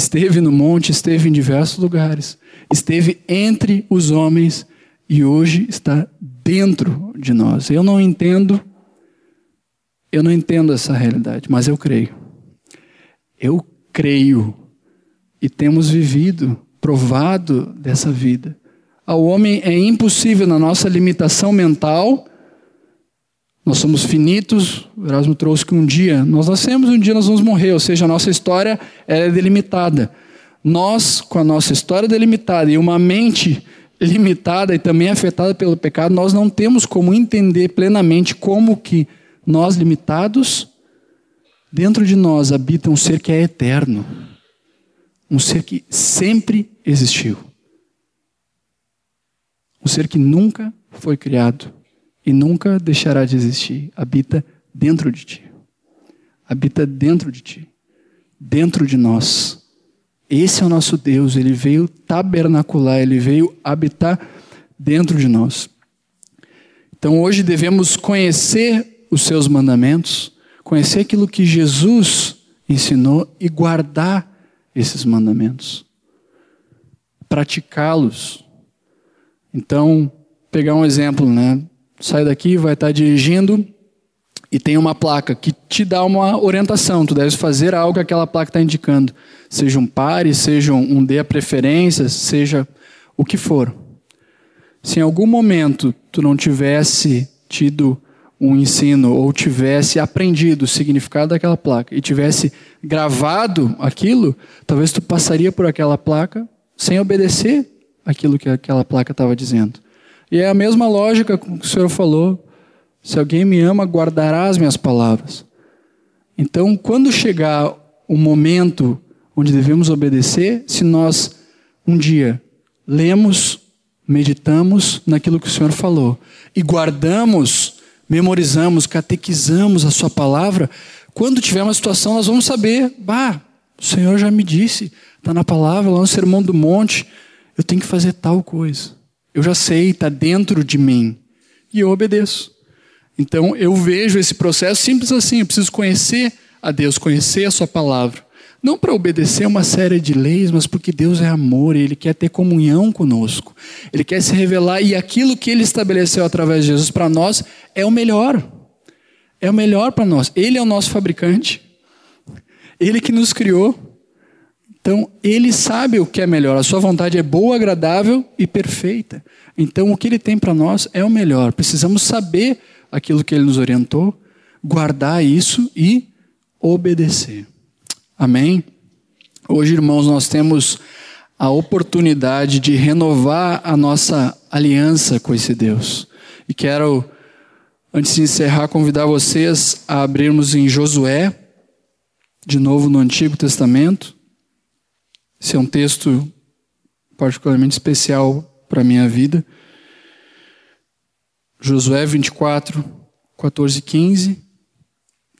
Esteve no monte, esteve em diversos lugares, esteve entre os homens e hoje está dentro de nós. Eu não entendo, eu não entendo essa realidade, mas eu creio. Eu creio e temos vivido, provado dessa vida. Ao homem é impossível, na nossa limitação mental, nós somos finitos, o Erasmo trouxe que um dia nós nascemos e um dia nós vamos morrer, ou seja, a nossa história é delimitada. Nós, com a nossa história delimitada e uma mente limitada e também afetada pelo pecado, nós não temos como entender plenamente como que nós limitados, dentro de nós habita um ser que é eterno, um ser que sempre existiu, um ser que nunca foi criado e nunca deixará de existir. Habita dentro de ti. Habita dentro de ti. Dentro de nós. Esse é o nosso Deus. Ele veio tabernacular, ele veio habitar dentro de nós. Então hoje devemos conhecer os seus mandamentos, conhecer aquilo que Jesus ensinou e guardar esses mandamentos. Praticá-los. Então, pegar um exemplo, né? Sai daqui, vai estar dirigindo e tem uma placa que te dá uma orientação. Tu deves fazer algo que aquela placa está indicando. Seja um pare, seja um dê a preferência, seja o que for. Se em algum momento tu não tivesse tido um ensino ou tivesse aprendido o significado daquela placa e tivesse gravado aquilo, talvez tu passaria por aquela placa sem obedecer aquilo que aquela placa estava dizendo. E é a mesma lógica que o Senhor falou: se alguém me ama, guardará as minhas palavras. Então, quando chegar o momento onde devemos obedecer, se nós um dia lemos, meditamos naquilo que o Senhor falou e guardamos, memorizamos, catequizamos a Sua palavra, quando tiver uma situação, nós vamos saber: bah, o Senhor já me disse, está na palavra, lá no Sermão do Monte, eu tenho que fazer tal coisa. Eu já sei, está dentro de mim. E eu obedeço. Então eu vejo esse processo simples assim. Eu preciso conhecer a Deus, conhecer a Sua palavra. Não para obedecer uma série de leis, mas porque Deus é amor e Ele quer ter comunhão conosco. Ele quer se revelar e aquilo que Ele estabeleceu através de Jesus para nós é o melhor. É o melhor para nós. Ele é o nosso fabricante. Ele que nos criou. Então, ele sabe o que é melhor. A sua vontade é boa, agradável e perfeita. Então, o que ele tem para nós é o melhor. Precisamos saber aquilo que ele nos orientou, guardar isso e obedecer. Amém? Hoje, irmãos, nós temos a oportunidade de renovar a nossa aliança com esse Deus. E quero, antes de encerrar, convidar vocês a abrirmos em Josué, de novo no Antigo Testamento. Esse é um texto particularmente especial para a minha vida. Josué 24, 14 e 15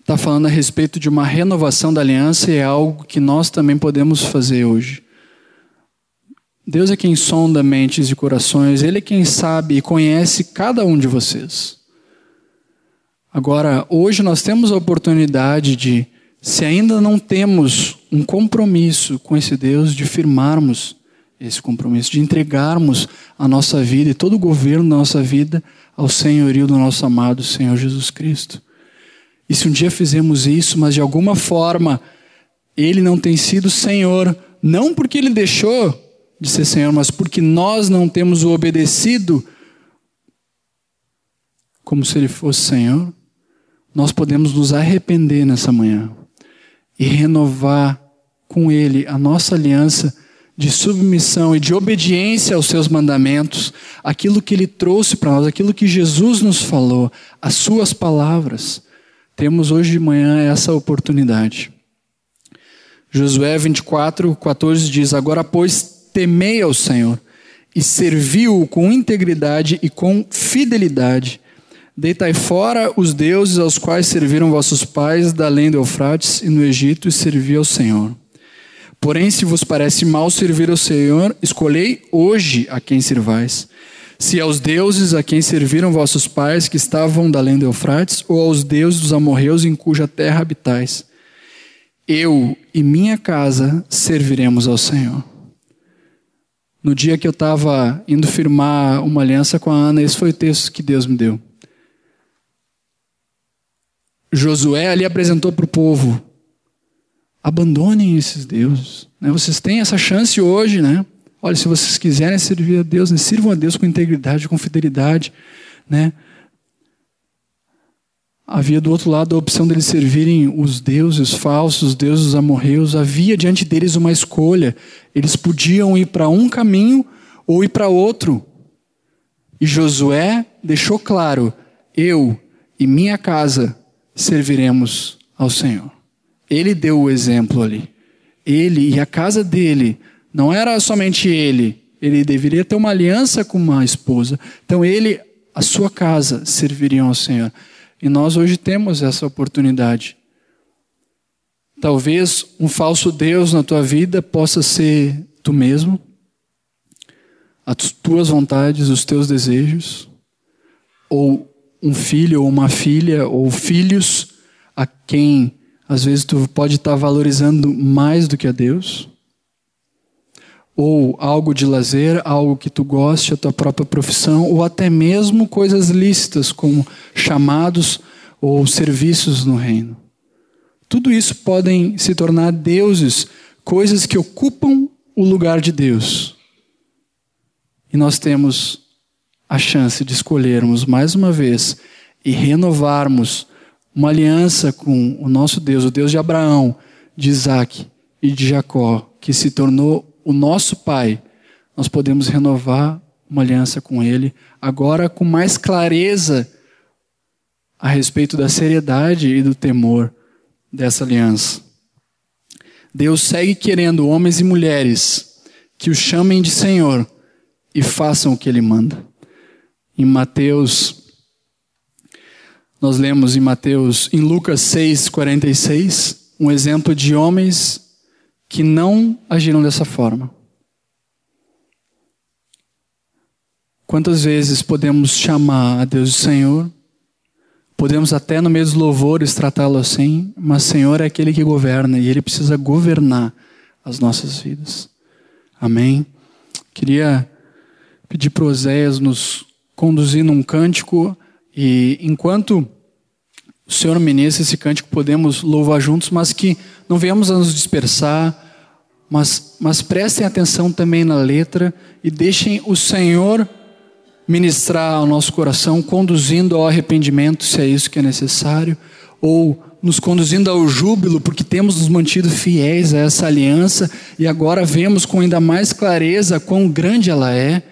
está falando a respeito de uma renovação da aliança e é algo que nós também podemos fazer hoje. Deus é quem sonda mentes e corações, Ele é quem sabe e conhece cada um de vocês. Agora, hoje nós temos a oportunidade de, se ainda não temos um compromisso com esse Deus, de firmarmos esse compromisso, de entregarmos a nossa vida e todo o governo da nossa vida ao senhorio do nosso amado Senhor Jesus Cristo. E se um dia fizemos isso, mas de alguma forma ele não tem sido Senhor, não porque ele deixou de ser Senhor, mas porque nós não temos o obedecido como se ele fosse Senhor, nós podemos nos arrepender nessa manhã e renovar com ele a nossa aliança de submissão e de obediência aos seus mandamentos, aquilo que ele trouxe para nós, aquilo que Jesus nos falou, as suas palavras. Temos hoje de manhã essa oportunidade. Josué 24, 14 diz: Agora, pois, temei ao Senhor e serviu-o com integridade e com fidelidade. Deitai fora os deuses aos quais serviram vossos pais da além do Eufrates e no Egito e servi ao Senhor. Porém, se vos parece mal servir ao Senhor, escolhei hoje a quem servais. Se aos deuses a quem serviram vossos pais que estavam da além do Eufrates, ou aos deuses dos amorreus em cuja terra habitais. Eu e minha casa serviremos ao Senhor. No dia que eu estava indo firmar uma aliança com a Ana, esse foi o texto que Deus me deu. Josué ali apresentou para o povo Abandonem esses deuses. Né? Vocês têm essa chance hoje, né? Olha, se vocês quiserem servir a Deus, né? sirvam a Deus com integridade, com fidelidade, né? Havia do outro lado a opção deles servirem os deuses falsos, os deuses amorreus. Havia diante deles uma escolha. Eles podiam ir para um caminho ou ir para outro. E Josué deixou claro: eu e minha casa serviremos ao Senhor. Ele deu o exemplo ali. Ele e a casa dele, não era somente ele, ele deveria ter uma aliança com uma esposa. Então ele, a sua casa, serviriam ao Senhor. E nós hoje temos essa oportunidade. Talvez um falso Deus na tua vida possa ser tu mesmo, as tuas vontades, os teus desejos, ou um filho ou uma filha, ou filhos a quem às vezes tu pode estar valorizando mais do que a Deus. Ou algo de lazer, algo que tu goste, a tua própria profissão, ou até mesmo coisas lícitas, como chamados ou serviços no reino. Tudo isso podem se tornar deuses, coisas que ocupam o lugar de Deus. E nós temos a chance de escolhermos mais uma vez e renovarmos uma aliança com o nosso Deus, o Deus de Abraão, de Isaac e de Jacó, que se tornou o nosso Pai, nós podemos renovar uma aliança com Ele, agora com mais clareza a respeito da seriedade e do temor dessa aliança. Deus segue querendo homens e mulheres que o chamem de Senhor e façam o que Ele manda. Em Mateus nós lemos em Mateus, em Lucas 6, 46, um exemplo de homens que não agiram dessa forma. Quantas vezes podemos chamar a Deus de Senhor? Podemos até no meio dos louvores tratá-lo assim, mas Senhor é aquele que governa e Ele precisa governar as nossas vidas. Amém? Queria pedir para Oséias nos conduzir num cântico e enquanto o Senhor ministra esse cântico, podemos louvar juntos, mas que não venhamos a nos dispersar, mas, mas prestem atenção também na letra e deixem o Senhor ministrar ao nosso coração, conduzindo ao arrependimento, se é isso que é necessário, ou nos conduzindo ao júbilo, porque temos nos mantido fiéis a essa aliança e agora vemos com ainda mais clareza quão grande ela é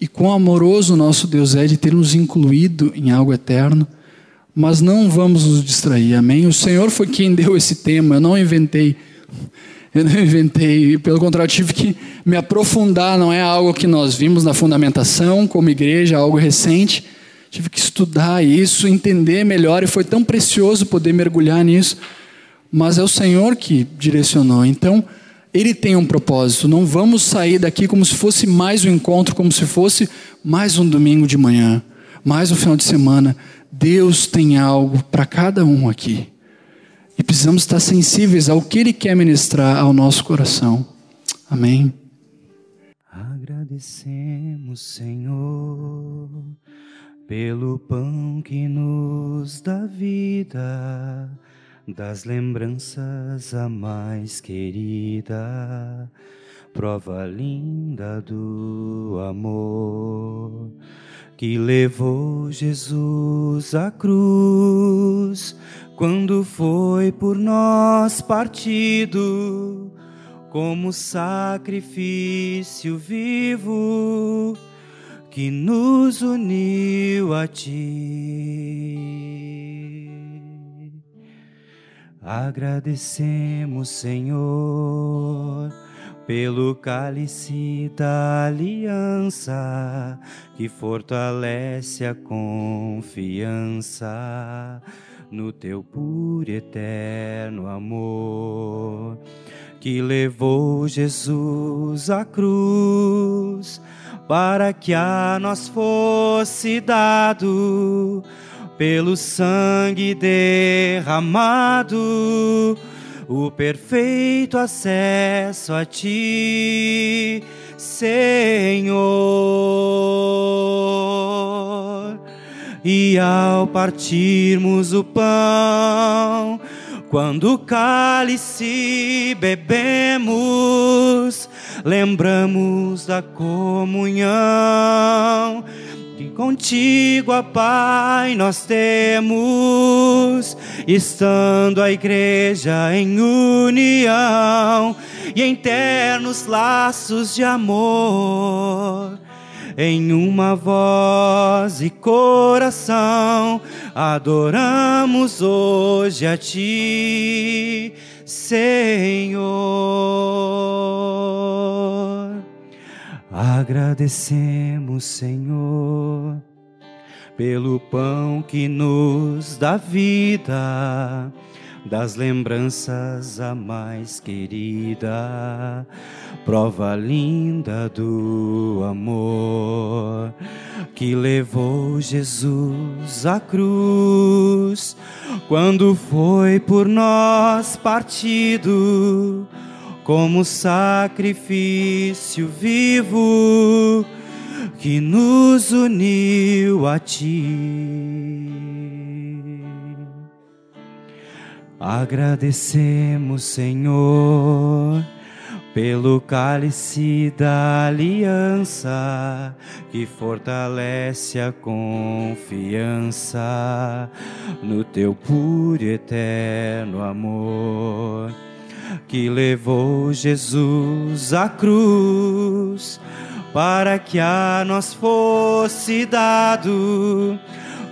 e quão amoroso nosso Deus é de ter nos incluído em algo eterno. Mas não vamos nos distrair, amém? O Senhor foi quem deu esse tema, eu não inventei. Eu não inventei, pelo contrário, tive que me aprofundar, não é algo que nós vimos na fundamentação como igreja, algo recente. Tive que estudar isso, entender melhor, e foi tão precioso poder mergulhar nisso. Mas é o Senhor que direcionou. Então, Ele tem um propósito. Não vamos sair daqui como se fosse mais um encontro, como se fosse mais um domingo de manhã, mais um final de semana. Deus tem algo para cada um aqui. E precisamos estar sensíveis ao que Ele quer ministrar ao nosso coração. Amém. Agradecemos, Senhor, pelo pão que nos dá vida, das lembranças a mais querida, prova linda do amor que levou Jesus à cruz quando foi por nós partido como sacrifício vivo que nos uniu a ti. Agradecemos, Senhor pelo cálice da aliança que fortalece a confiança no teu puro e eterno amor que levou Jesus à cruz para que a nós fosse dado pelo sangue derramado o perfeito acesso a ti, Senhor. E ao partirmos o pão, quando o cálice bebemos, lembramos da comunhão contigo, ó Pai, nós temos, estando a igreja em união e em ternos laços de amor. Em uma voz e coração, adoramos hoje a Ti, Senhor. Agradecemos, Senhor, pelo pão que nos dá vida, das lembranças a mais querida, prova linda do amor que levou Jesus à cruz, quando foi por nós partido como sacrifício vivo que nos uniu a ti. Agradecemos, Senhor, pelo cálice da aliança que fortalece a confiança no teu puro e eterno amor que levou Jesus à cruz para que a nós fosse dado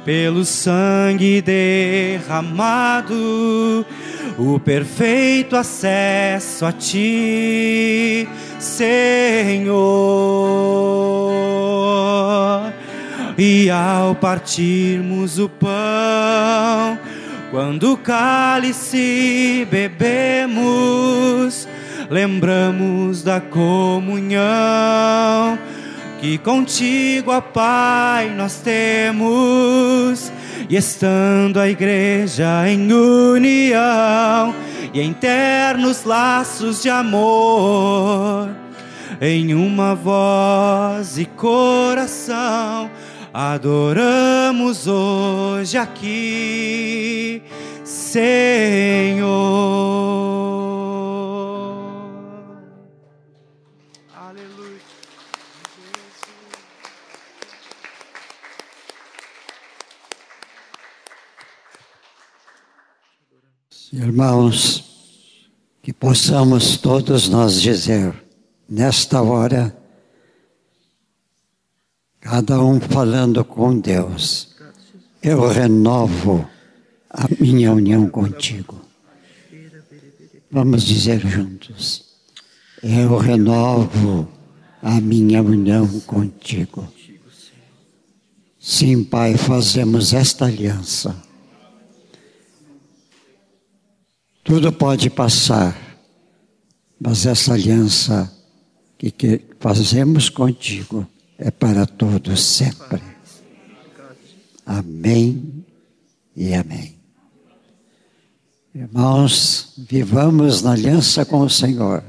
pelo sangue derramado o perfeito acesso a ti, Senhor. E ao partirmos o pão, quando o cálice bebemos, lembramos da comunhão que contigo, ó Pai, nós temos. E estando a igreja em união e em ternos laços de amor, em uma voz e coração, adoramos hoje aqui, Senhor. Aleluia. Irmãos, que possamos todos nós dizer, nesta hora, cada um falando com Deus. Eu renovo a minha união contigo. Vamos dizer juntos. Eu renovo a minha união contigo. Sim, Pai, fazemos esta aliança. Tudo pode passar, mas essa aliança que, fazemos contigo é para todos sempre. Amém e amém. Irmãos, vivamos na aliança com o Senhor,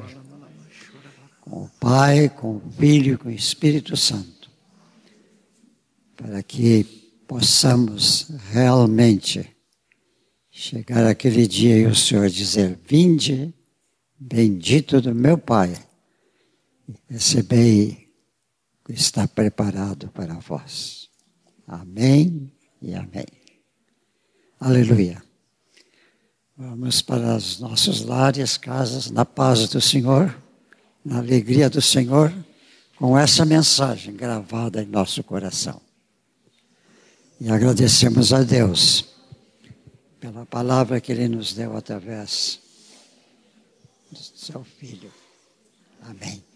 com o Pai, com o Filho, com o Espírito Santo, para que possamos realmente chegar aquele dia e o Senhor dizer: Vinde, bendito do meu Pai, recebei está preparado para vós. Amém e amém. Aleluia. Vamos para os nossos lares, casas, na paz do Senhor, na alegria do Senhor, com essa mensagem gravada em nosso coração. E agradecemos a Deus pela palavra que Ele nos deu através do seu Filho. Amém.